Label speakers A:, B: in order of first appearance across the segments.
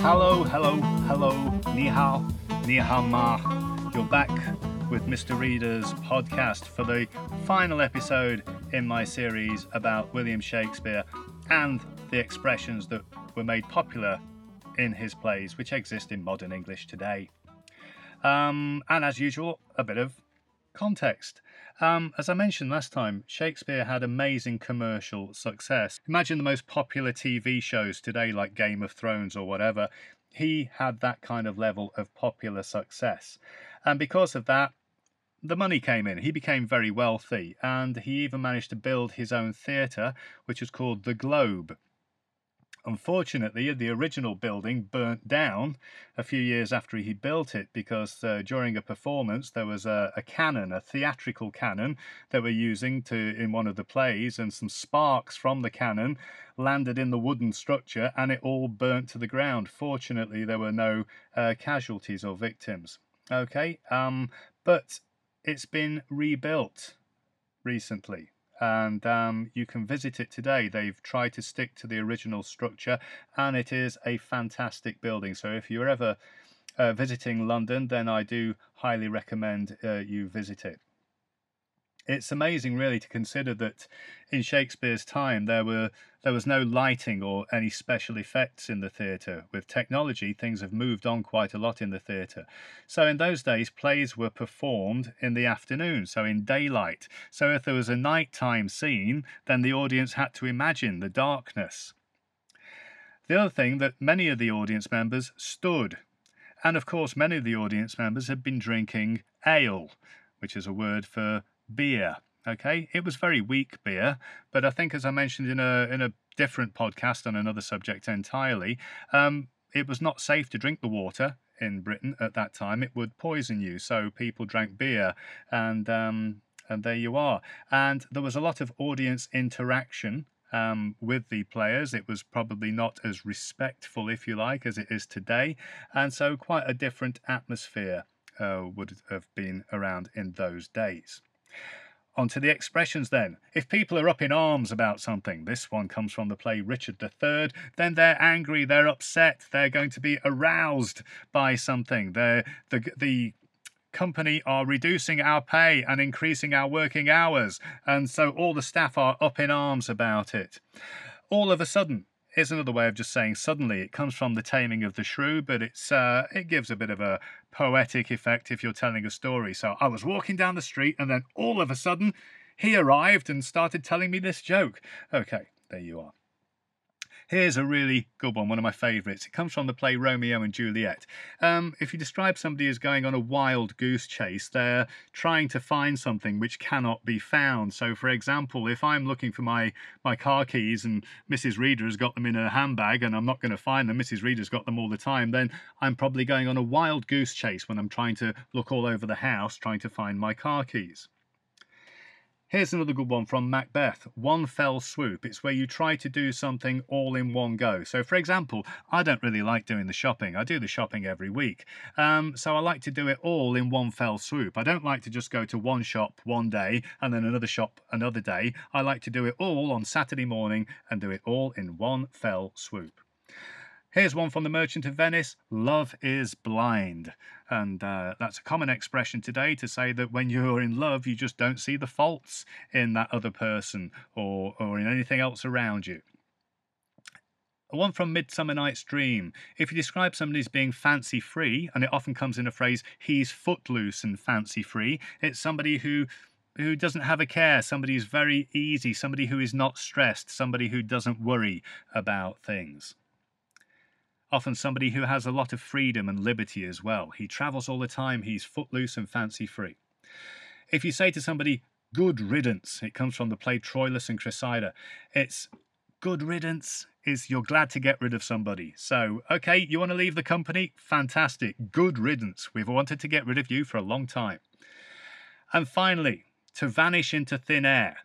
A: Hello, hello, hello, ni hao, ni hao ma. You're back with Mr. Reader's podcast for the final episode in my series about William Shakespeare and the expressions that were made popular in his plays, which exist in modern English today. Um, and as usual, a bit of context. Um, as I mentioned last time, Shakespeare had amazing commercial success. Imagine the most popular TV shows today, like Game of Thrones or whatever. He had that kind of level of popular success. And because of that, the money came in. He became very wealthy, and he even managed to build his own theatre, which was called the Globe. Unfortunately, the original building burnt down a few years after he built it because uh, during a performance there was a, a, cannon, a theatrical cannon they were using to in one of the plays, and some sparks from the cannon landed in the wooden structure and it all burnt to the ground. Fortunately, there were no uh, casualties or victims. Okay, um, but it's been rebuilt recently and um, you can visit it today. They've tried to stick to the original structure, and it is a fantastic building. So if you're ever uh, visiting London, then I do highly recommend uh, you visit it it's amazing really to consider that in Shakespeare's time there were there was no lighting or any special effects in the theatre. With technology, things have moved on quite a lot in the theatre. So in those days, plays were performed in the afternoon, so in daylight. So if there was a nighttime scene, then the audience had to imagine the darkness. The other thing that many of the audience members stood. And of course, many of the audience members had been drinking ale, which is a word for beer. Okay, it was very weak beer, but I think, as I mentioned in a in a different podcast on another subject entirely, um, it was not safe to drink the water in Britain at that time. It would poison you, so people drank beer, and um, and there you are. And there was a lot of audience interaction um, with the players. It was probably not as respectful, if you like, as it is today, and so quite a different atmosphere uh, would have been around in those days. On to the expressions then. If people are up in arms about something, this one comes from the play Richard III, then they're angry, they're upset, they're going to be aroused by something. They're, the, the company are reducing our pay and increasing our working hours, and so all the staff are up in arms about it. All of a sudden, is another way of just saying suddenly. It comes from the taming of the shrew, but it's uh, it gives a bit of a poetic effect if you're telling a story. So I was walking down the street, and then all of a sudden, he arrived and started telling me this joke. Okay, there you are. Here's a really good one, one of my favourites. It comes from the play Romeo and Juliet. Um, if you describe somebody as going on a wild goose chase, they're trying to find something which cannot be found. So, for example, if I'm looking for my, my car keys and Mrs. Reader has got them in her handbag and I'm not going to find them, Mrs. Reader's got them all the time, then I'm probably going on a wild goose chase when I'm trying to look all over the house trying to find my car keys. Here's another good one from Macbeth one fell swoop. It's where you try to do something all in one go. So, for example, I don't really like doing the shopping. I do the shopping every week. Um, so, I like to do it all in one fell swoop. I don't like to just go to one shop one day and then another shop another day. I like to do it all on Saturday morning and do it all in one fell swoop. Here's one from the Merchant of Venice love is blind. And uh, that's a common expression today to say that when you're in love, you just don't see the faults in that other person or, or in anything else around you. One from Midsummer Night's Dream. If you describe somebody as being fancy free, and it often comes in a phrase, he's footloose and fancy free, it's somebody who who doesn't have a care, somebody who's very easy, somebody who is not stressed, somebody who doesn't worry about things often somebody who has a lot of freedom and liberty as well. He travels all the time, he's footloose and fancy free. If you say to somebody, good riddance, it comes from the play Troilus and Cressida. It's good riddance is you're glad to get rid of somebody. So, okay, you want to leave the company? Fantastic. Good riddance. We've wanted to get rid of you for a long time. And finally, to vanish into thin air.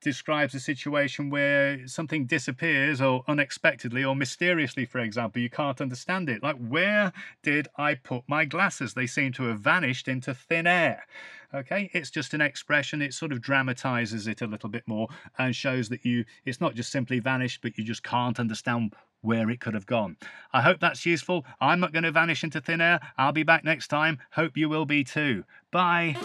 A: Describes a situation where something disappears or unexpectedly or mysteriously, for example. You can't understand it. Like, where did I put my glasses? They seem to have vanished into thin air. Okay, it's just an expression. It sort of dramatizes it a little bit more and shows that you, it's not just simply vanished, but you just can't understand where it could have gone. I hope that's useful. I'm not going to vanish into thin air. I'll be back next time. Hope you will be too. Bye.